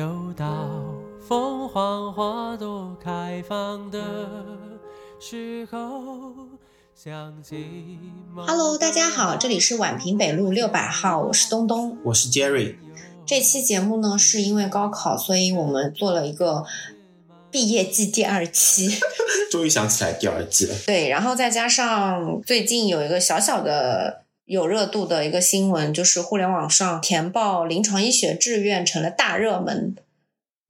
又到凤凰花朵开放的时候，想起。Hello，大家好，这里是宛平北路六百号，我是东东。我是 Jerry。这期节目呢，是因为高考，所以我们做了一个毕业季第二期。终于想起来第二季了。对，然后再加上最近有一个小小的有热度的一个新闻，就是互联网上填报临床医学志愿成了大热门。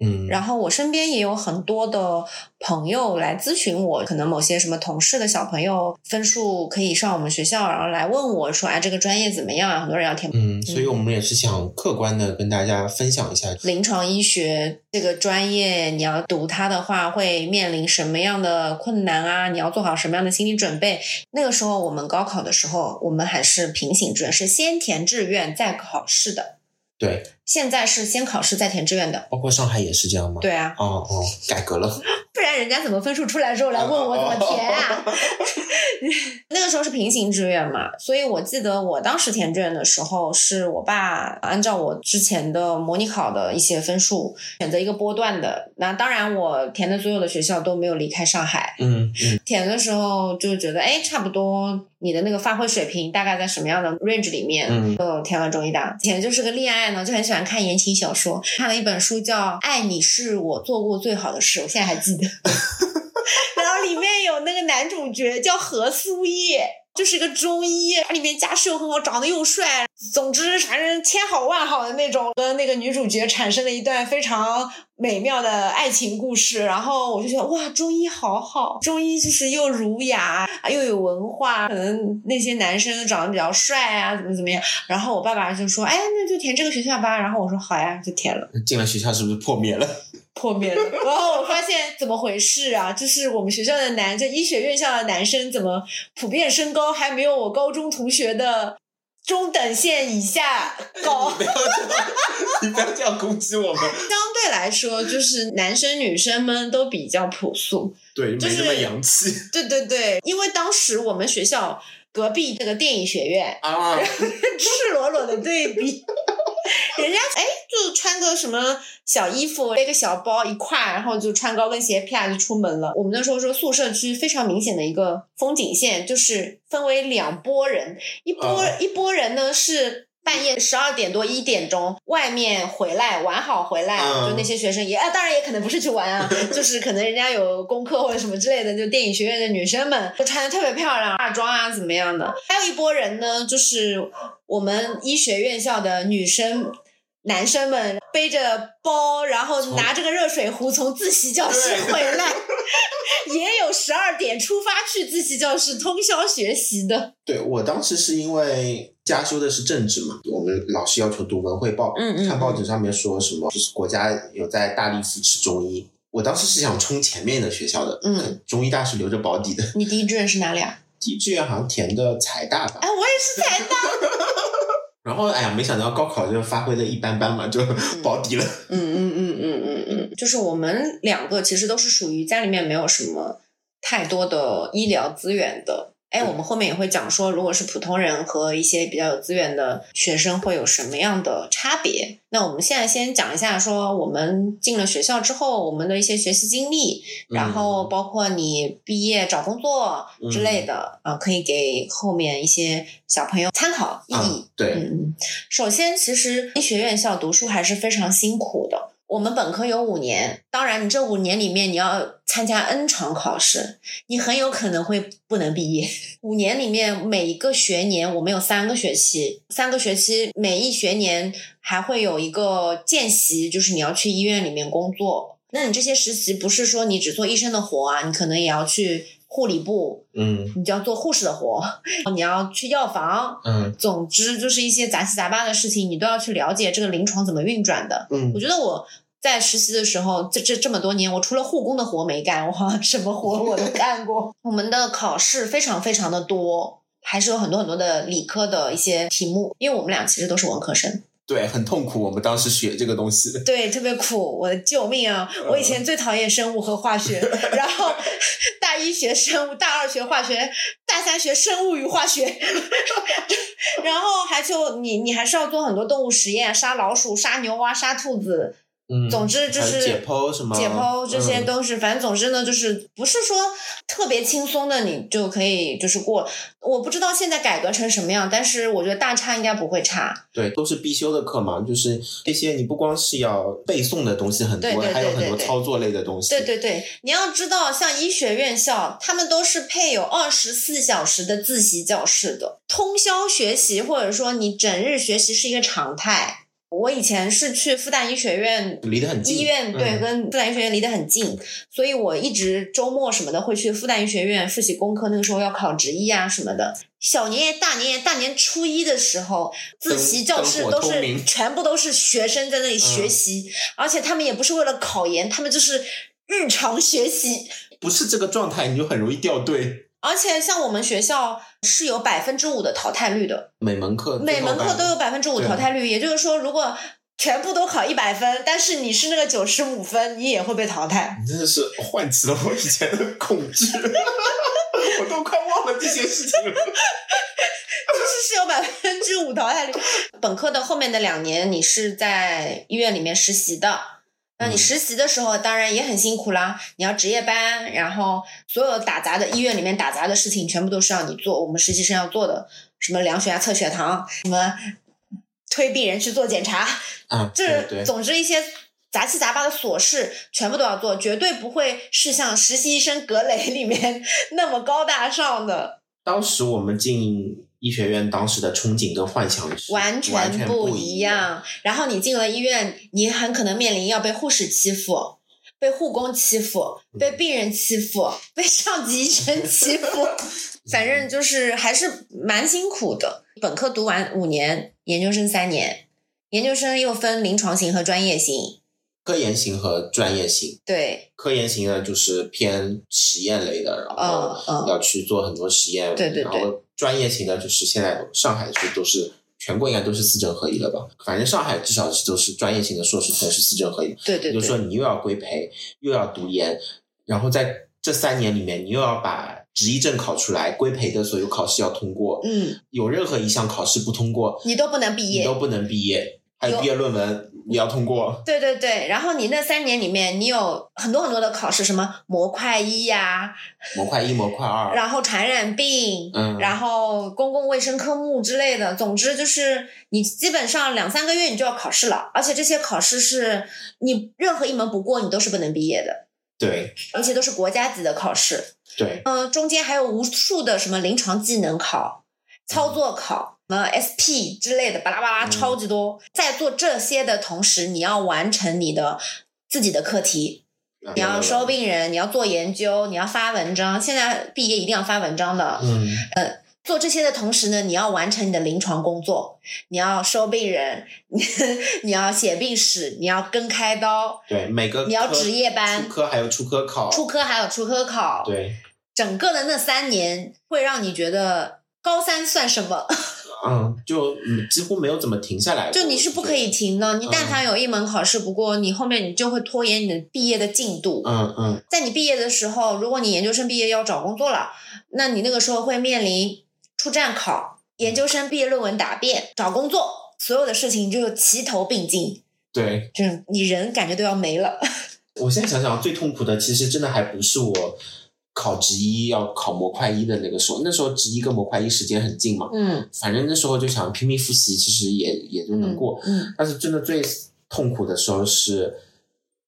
嗯，然后我身边也有很多的朋友来咨询我，可能某些什么同事的小朋友分数可以上我们学校，然后来问我说：“哎，这个专业怎么样啊？”很多人要填。嗯，所以我们也是想客观的跟大家分享一下临床医学这个专业，你要读它的话，会面临什么样的困难啊？你要做好什么样的心理准备？那个时候我们高考的时候，我们还是平行志愿，是先填志愿再考试的。对，现在是先考试再填志愿的，包括上海也是这样吗？对啊，哦哦，改革了，不然人家怎么分数出来之后来问我怎么填啊？那个时候是平行志愿嘛，所以我记得我当时填志愿的时候，是我爸按照我之前的模拟考的一些分数选择一个波段的。那当然，我填的所有的学校都没有离开上海。嗯嗯，填的时候就觉得，哎，差不多你的那个发挥水平大概在什么样的 range 里面，嗯就填了中医大。填就是个恋爱呢，就很喜欢看言情小说，看了一本书叫《爱你是我做过最好的事》，我现在还记得。然后里面有那个男主角叫何苏叶，就是个中医，他里面家世又很好，长得又帅，总之反正千好万好的那种，跟那个女主角产生了一段非常美妙的爱情故事。然后我就觉得哇，中医好好，中医就是又儒雅又有文化，可能那些男生长得比较帅啊，怎么怎么样。然后我爸爸就说，哎，那就填这个学校吧。然后我说好呀，就填了。进了学校是不是破灭了？破灭了。然后我发现怎么回事啊？就是我们学校的男，就医学院校的男生，怎么普遍身高还没有我高中同学的中等线以下高？不要这样，你不要这样攻击我们。相对来说，就是男生女生们都比较朴素。对，就是没那么洋气对对对，因为当时我们学校隔壁这个电影学院，啊。赤裸裸的对比。人家哎，就穿个什么小衣服，背个小包一挎，然后就穿高跟鞋，啪就出门了。我们那时候说宿舍区非常明显的一个风景线，就是分为两拨人，一波、啊一拨人呢是。半夜十二点多一点钟，外面回来玩好回来，嗯就那些学生也啊，当然也可能不是去玩啊，就是可能人家有功课或者什么之类的，就电影学院的女生们都穿的特别漂亮，化妆啊怎么样的。还有一波人呢，就是我们医学院校的女生。男生们背着包，然后拿着个热水壶从自习教室回来，十二点出发去自习教室通宵学习的。对我当时是因为加修的是政治嘛，我们老师要求读文汇报，嗯嗯看报纸上面说什么，就是国家有在大力扶持中医。我当时是想冲前面的学校的，嗯，中医大是留着保底的。你第一志愿是哪里啊？第一志愿好像填的财大吧，哎，我也是财大。然后哎呀，没想到高考就发挥的一般般嘛，就保底了。嗯嗯嗯嗯嗯嗯，就是我们两个其实都是属于家里面没有什么太多的医疗资源的。哎，我们后面也会讲说，如果是普通人和一些比较有资源的学生会有什么样的差别。那我们现在先讲一下，说我们进了学校之后，我们的一些学习经历，然后包括你毕业找工作之类的，啊、可以给后面一些小朋友参考意义。嗯，对，嗯，首先，其实医学院校读书还是非常辛苦的。我们本科有五年，当然，你这五年里面你要参加 N 场考试，你很有可能会不能毕业。五年里面每一个学年我们有三个学期，三个学期每一学年还会有一个见习，就是你要去医院里面工作。那你这些实习不是说你只做医生的活啊，你可能也要去护理部，嗯你就要做护士的活，你要去药房，嗯总之就是一些杂七杂八的事情，你都要去了解这个临床怎么运转的。嗯我觉得我在实习的时候，这这这么多年，我除了护工的活没干，我好像什么活我都干过。我们的考试非常非常的多，还是有很多很多的理科的一些题目，因为我们俩其实都是文科生，对，很痛苦。我们当时学这个东西，对，特别苦，我的救命啊！我以前最讨厌生物和化学，然后大一学生物，大二学化学，大三学生物与化学，然后还就你你还是要做很多动物实验，杀老鼠、杀牛蛙、杀兔子，嗯，总之就是解剖什么解剖这些嗯都是，反正总之呢，就是不是说特别轻松的，你就可以就是过。我不知道现在改革成什么样，但是我觉得大差应该不会差。对，都是必修的课嘛，就是这些你不光是要背诵的东西很多，对对对还有很多操作类的东西。对对对，你要知道，像医学院校，他们都是配有二十四小时的自习教室的，通宵学习或者说你整日学习是一个常态。我以前是去复旦医学院离得很近。医院对，嗯跟复旦医学院离得很近，所以我一直周末什么的会去复旦医学院复习功课。那个时候要考执医啊什么的。小年夜、大年夜、大年初一的时候，自习教室都是全部都是学生在那里学习，而且他们也不是为了考研，他们就是日常学习。不是这个状态，你就很容易掉队。而且像我们学校是有百分之五的淘汰率的，每门课每门课都有百分之五淘汰率，也就是说，如果全部都考一百分，但是你是那个九十五分，你也会被淘汰。你真的是唤起了我以前的恐惧，我都快忘了这些事情了。就是是有百分之五淘汰率。本科的后面的两年，你是在医院里面实习的。那你嗯实习的时候，当然也很辛苦啦。你要值夜班，然后所有打杂的医院里面打杂的事情，全部都是要你做。我们实习生要做的，什么量血压、测血糖，什么推病人去做检查，啊，就是总之一些杂七杂八的琐事，全部都要做，绝对不会是像实习医生格雷里面 那么高大上的。当时我们进医学院，当时的憧憬跟幻想是完全全不一样。样。然后你进了医院，你很可能面临要被护士欺负、被护工欺负、被病人欺负、被上级医生欺负，反正就是还是蛮辛苦的。本科读完五年，研究生三年，研究生又分临床型和专业型。科研型和专业型，对，科研型呢就是偏实验类的，然后要去做很多实验。对对对然后专业型的就是现在上海是都是全国应该都是四证合一了吧？反正上海至少是都是专业型的硕士全是四证合一。对对也就是说，你又要规培，又要读研，然后在这三年里面，你又要把执医证考出来，规培的所有考试要通过，嗯，有任何一项考试不通过，你都不能毕业你都。不能毕业，还有有毕业论文也要通过。对对对，然后你那三年里面，你有很多很多的考试，什么模块一呀、模块一、模块二，然后传染病，嗯然后公共卫生科目之类的，总之就是你基本上两三个月你就要考试了，而且这些考试是你任何一门不过，你都是不能毕业的，对而且都是国家级的考试。对，嗯、中间还有无数的什么临床技能考、操作考。什么 SP 之类的，巴拉巴拉嗯超级多。在做这些的同时，你要完成你的自己的课题，你要收病人，你要做研究，你要发文章。现在毕业一定要发文章的。嗯，呃做这些的同时呢，你要完成你的临床工作，你要收病人，你要写病史，你要跟开刀，对，每个你要值夜班出科还有出科考，出科还有出科考。对，整个的那三年会让你觉得高三算什么？嗯，就嗯几乎没有怎么停下来，就你是不可以停的。你但凡有一门考试不过，你后面你就会拖延你的毕业的进度。嗯嗯，在你毕业的时候，如果你研究生毕业要找工作了，那你那个时候会面临出站考、研究生毕业论文答辩、找工作，所有的事情就齐头并进，对。就是你人感觉都要没了。我现在想想，最痛苦的其实真的还不是我考职一要考模块一的那个时候，那时候职一跟模块一时间很近嘛，嗯，反正那时候就想拼命复习，其实也也就能过。嗯，但是真的最痛苦的时候是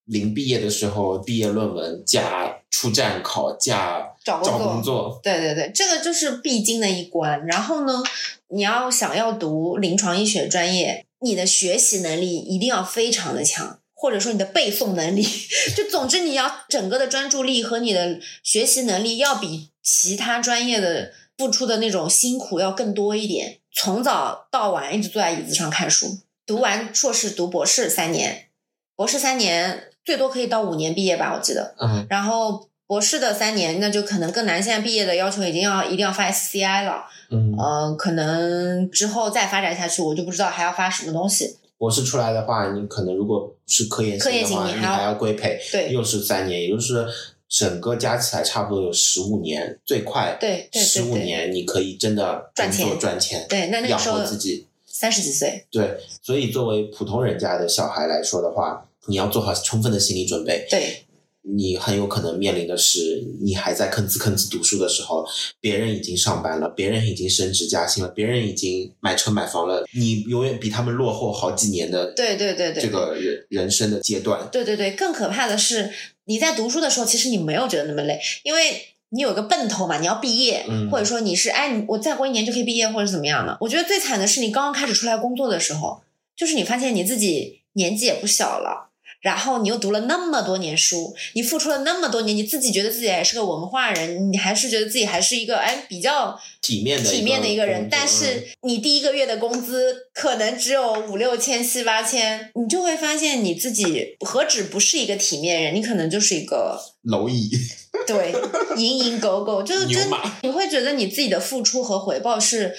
临毕业的时候，毕业论文加出站考加找工作找工作。对对对，这个就是必经的一关。然后呢，你要想要读临床医学专业，你的学习能力一定要非常的强，或者说你的背诵能力，就总之你要整个的专注力和你的学习能力要比其他专业的付出的那种辛苦要更多一点。从早到晚一直坐在椅子上看书，读完硕士读博士三年，博士三年最多可以到五年毕业吧，我记得。嗯然后博士的三年，那就可能更难。现在毕业的要求已经要一定要发 SCI 了，嗯，嗯、可能之后再发展下去，我就不知道还要发什么东西。博士出来的话，你可能如果是科研型的话，你还要规培，对又是三年，也就是整个加起来差不多有十五年，最快对十五年你可以真的赚钱工作赚钱，对，那那时候活自己。三十几岁，对，所以作为普通人家的小孩来说的话，你要做好充分的心理准备。对你很有可能面临的是，你还在吭哧吭哧读书的时候，别人已经上班了，别人已经升职加薪了，别人已经买车买房了，你永远比他们落后好几年的对对对对，这个人人生的阶段。对对对，更可怕的是，你在读书的时候，其实你没有觉得那么累，因为你有个奔头嘛，你要毕业，嗯或者说你是哎，你我再过一年就可以毕业，或者怎么样的。我觉得最惨的是你刚刚开始出来工作的时候，就是你发现你自己年纪也不小了。然后你又读了那么多年书，你付出了那么多年，你自己觉得自己还是个文化人，你还是觉得自己还是一个哎比较体面的体面的一个人，但是你第一个月的工资可能只有五六千、七八千，你就会发现你自己何止不是一个体面人，你可能就是一个嗯 蝼蚁对蝇营狗苟，就 是真你会觉得你自己的付出和回报是。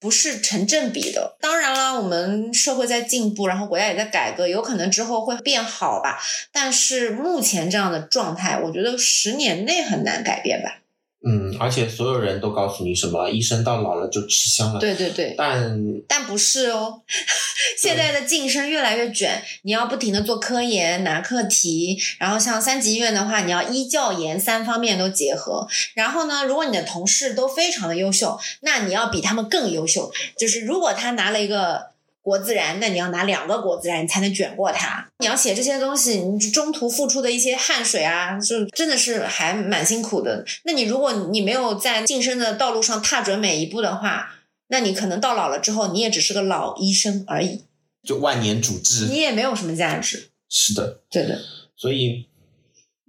不是成正比的。当然啦，我们社会在进步，然后国家也在改革，有可能之后会变好吧。但是目前这样的状态，我觉得十年内很难改变吧。嗯，而且所有人都告诉你什么，医生到老了就吃香了。，对对对，但但不是哦，现在的晋升越来越卷，你要不停的做科研、拿课题，然后像三级医院的话，你要医教研三方面都结合。然后呢，如果你的同事都非常的优秀，那你要比他们更优秀。就是如果他拿了一个。国自然，那你要拿两个国自然，你才能卷过它。你要写这些东西，你中途付出的一些汗水啊，就真的是还蛮辛苦的。那你如果你没有在晋升的道路上踏准每一步的话，那你可能到老了之后，你也只是个老医生而已，就万年主治。你也没有什么价值。是的，对的，所以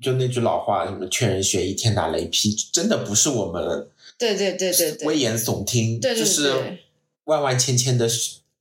就那句老话，什么劝人学医，天打雷劈，真的不是我们对对对对对，危言耸听，对对对就是万万千千的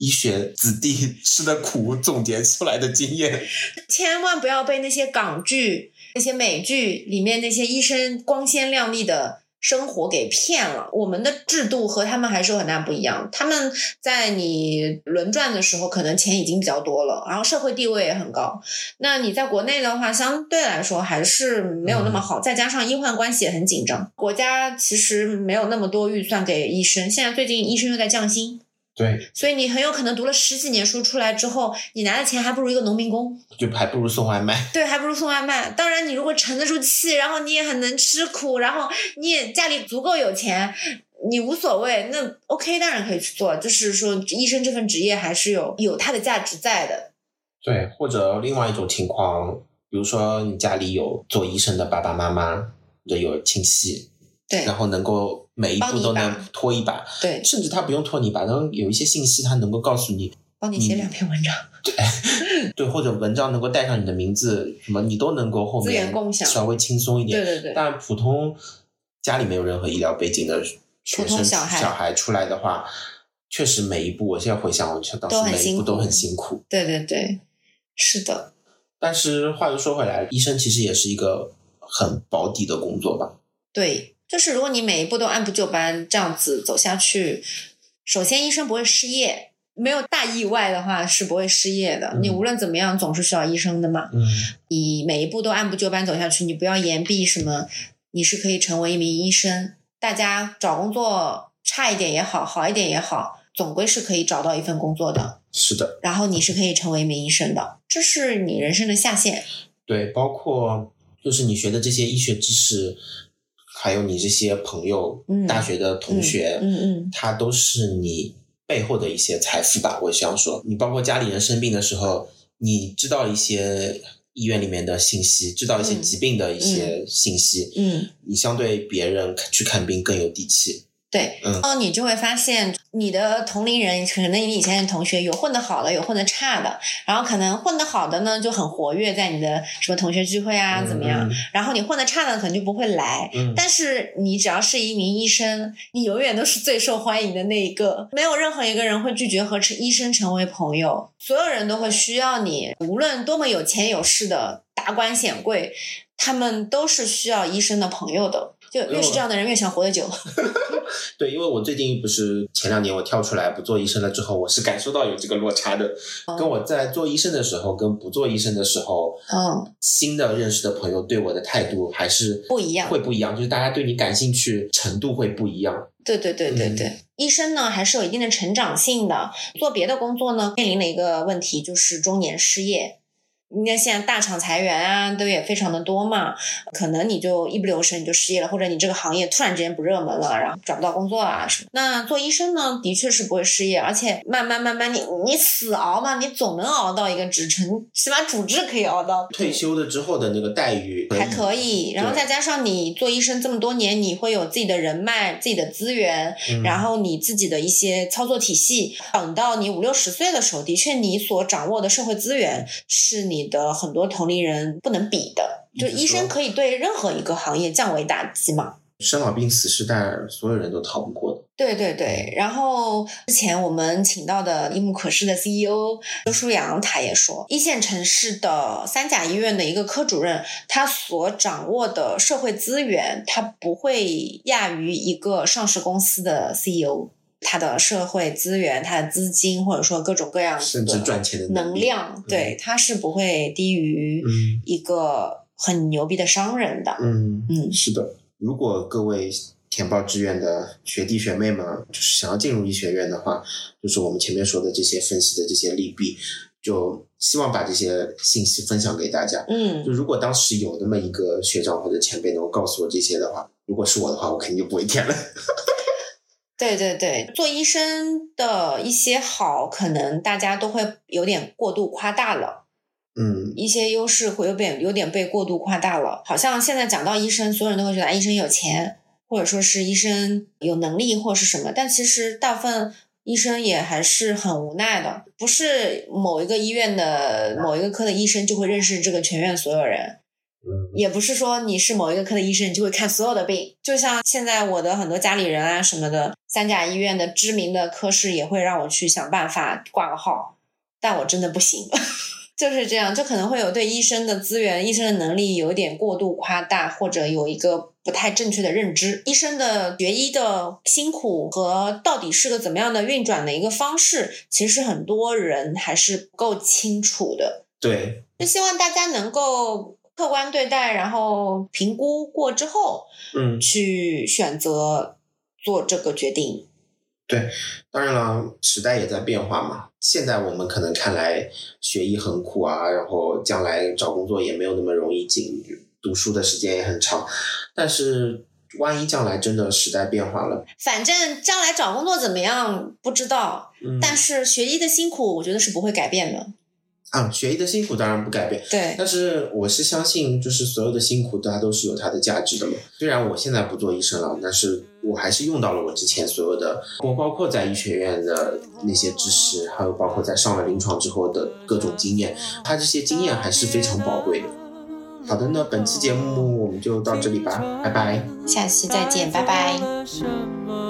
医学子弟吃的苦总结出来的经验。千万不要被那些港剧、那些美剧里面那些医生光鲜亮丽的生活给骗了。我们的制度和他们还是有很大不一样。他们在你轮转的时候，可能钱已经比较多了，然后社会地位也很高。那你在国内的话，相对来说还是没有那么好，再加上医患关系也很紧张，国家其实没有那么多预算给医生。现在最近医生又在降薪。对，所以你很有可能读了十几年书出来之后，你拿的钱还不如一个农民工，就还不如送外卖。对，还不如送外卖。当然，你如果沉得住气，然后你也很能吃苦，然后你也家里足够有钱，你无所谓，那 OK，当然可以去做。就是说，医生这份职业还是有有它的价值在的。对，或者另外一种情况，比如说你家里有做医生的爸爸妈妈，或者有亲戚，对然后能够每一步都能拖一把，对，甚至他不用拖你一把，然后有一些信息他能够告诉你，帮你写两篇文章。对，或者文章能够带上你的名字，什么你都能够后资源面共享稍微轻松一点。对对对但普通家里没有任何医疗背景的学普通生小孩出来的话，确实每一步，我现在回想，我当都很辛苦时每一步都很辛苦。对对对，是的，但是话又说回来，医生其实也是一个很保底的工作吧。对，就是如果你每一步都按部就班这样子走下去，首先医生不会失业。没有大意外的话是不会失业的。嗯你无论怎么样，总是需要医生的嘛。嗯，你每一步都按部就班走下去，你不要言必什么，你是可以成为一名医生。大家找工作差一点也好，好一点也好，总归是可以找到一份工作的。是的，然后你是可以成为一名医生的，这是你人生的下限。对，包括就是你学的这些医学知识，还有你这些朋友、嗯大学的同学，嗯嗯他都是你背后的一些财富吧。我想说，你包括家里人生病的时候，你知道一些医院里面的信息，知道一些嗯疾病的一些信息，嗯，你相对别人去看病更有底气。对。嗯然后你就会发现，你的同龄人可能你以前的同学有混得好的，有混得差的，然后可能混得好的呢就很活跃在你的什么同学聚会啊，怎么样？嗯然后你混得差的可能就不会来。嗯，但是你只要是一名医生，你永远都是最受欢迎的那一个，没有任何一个人会拒绝和成医生成为朋友，所有人都会需要你，无论多么有钱有势的达官显贵，他们都是需要医生的朋友的。就越是这样的人，越想活得久。对，因为我最近不是前两年我跳出来不做医生了之后，我是感受到有这个落差的。哦跟我在做医生的时候，跟不做医生的时候，嗯，新的认识的朋友对我的态度还是不一样会不一样，就是大家对你感兴趣程度会不一样。对对对对对，医生呢还是有一定的成长性的。做别的工作呢，面临了一个问题，就是中年失业。你看现在大厂裁员啊，都也非常的多嘛，可能你就一不留神你就失业了，或者你这个行业突然之间不热门了，然后找不到工作啊什么。那做医生呢，的确是不会失业，而且慢慢慢慢你你死熬嘛，你总能熬到一个职称，起码主治可以熬到退休了之后的那个待遇还可以，然后再加上你做医生这么多年，你会有自己的人脉、自己的资源，嗯然后你自己的一些操作体系。等到你五六十岁的时候，的确你所掌握的社会资源是你的很多同龄人不能比的。就医生可以对任何一个行业降维打击嘛。生老病死是代所有人都逃不过的。对对对，然后之前我们请到的一目可视的 CEO 周书阳，他也说，一线城市的三甲医院的一个科主任，他所掌握的社会资源，他不会亚于一个上市公司的 CEO。他的社会资源、他的资金，或者说各种各样甚至的赚钱的能量，对，他是不会低于嗯一个很牛逼的商人的。嗯嗯是的。如果各位填报志愿的学弟学妹们，就是想要进入医学院的话，就是我们前面说的这些分析的这些利弊，就希望把这些信息分享给大家。嗯就如果当时有那么一个学长或者前辈能够告诉我这些的话，如果是我的话，我肯定就不会填了。对对对，做医生的一些好，可能大家都会有点过度夸大了，嗯一些优势会有点有点被过度夸大了。好像现在讲到医生，所有人都会觉得啊医生有钱，或者说是医生有能力或是什么，但其实大部分医生也还是很无奈的，不是某一个医院的某一个科的医生就会认识这个全院所有人。嗯也不是说你是某一个科的医生，你就会看所有的病。就像现在我的很多家里人啊什么的，三甲医院的知名的科室也会让我去想办法挂个号，但我真的不行。就是这样，就可能会有对医生的资源、医生的能力有点过度夸大，或者有一个不太正确的认知。医生的学医的辛苦和到底是个怎么样的运转的一个方式，其实很多人还是不够清楚的。对，就希望大家能够客观对待，然后评估过之后嗯，去选择做这个决定。对当然了，时代也在变化嘛。现在我们可能看来学医很苦啊，然后将来找工作也没有那么容易进，读书的时间也很长。但是万一将来真的时代变化了，反正将来找工作怎么样不知道，嗯，但是学医的辛苦，我觉得是不会改变的。啊，学医的辛苦当然不改变，对，但是我是相信，就是所有的辛苦，它都是有它的价值的嘛。虽然我现在不做医生了，但是我还是用到了我之前所有的，我包括在医学院的那些知识，还有包括在上了临床之后的各种经验，它这些经验还是非常宝贵的。好的，那本期节目我们就到这里吧，拜拜。下期再见，拜拜。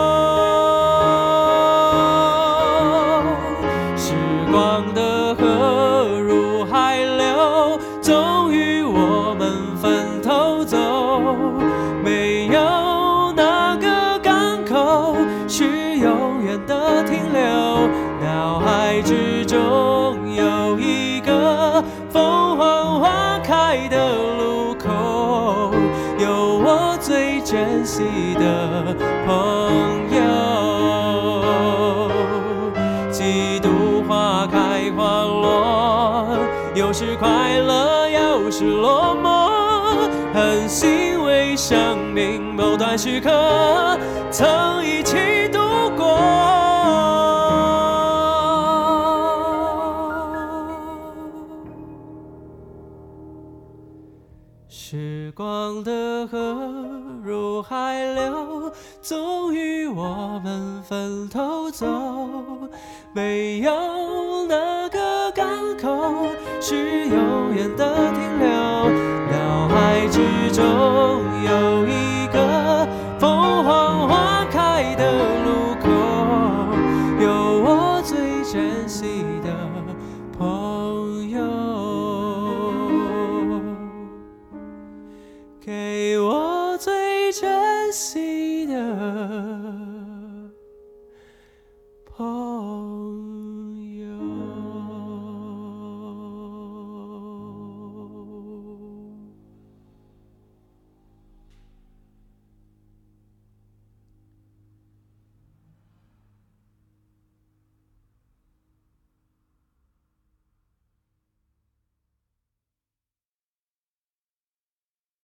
花落，有时快乐，有时落寞，很欣慰生命某段时刻曾一起终于我们分头走。没有哪个港口是永远的停留，脑海之中有一。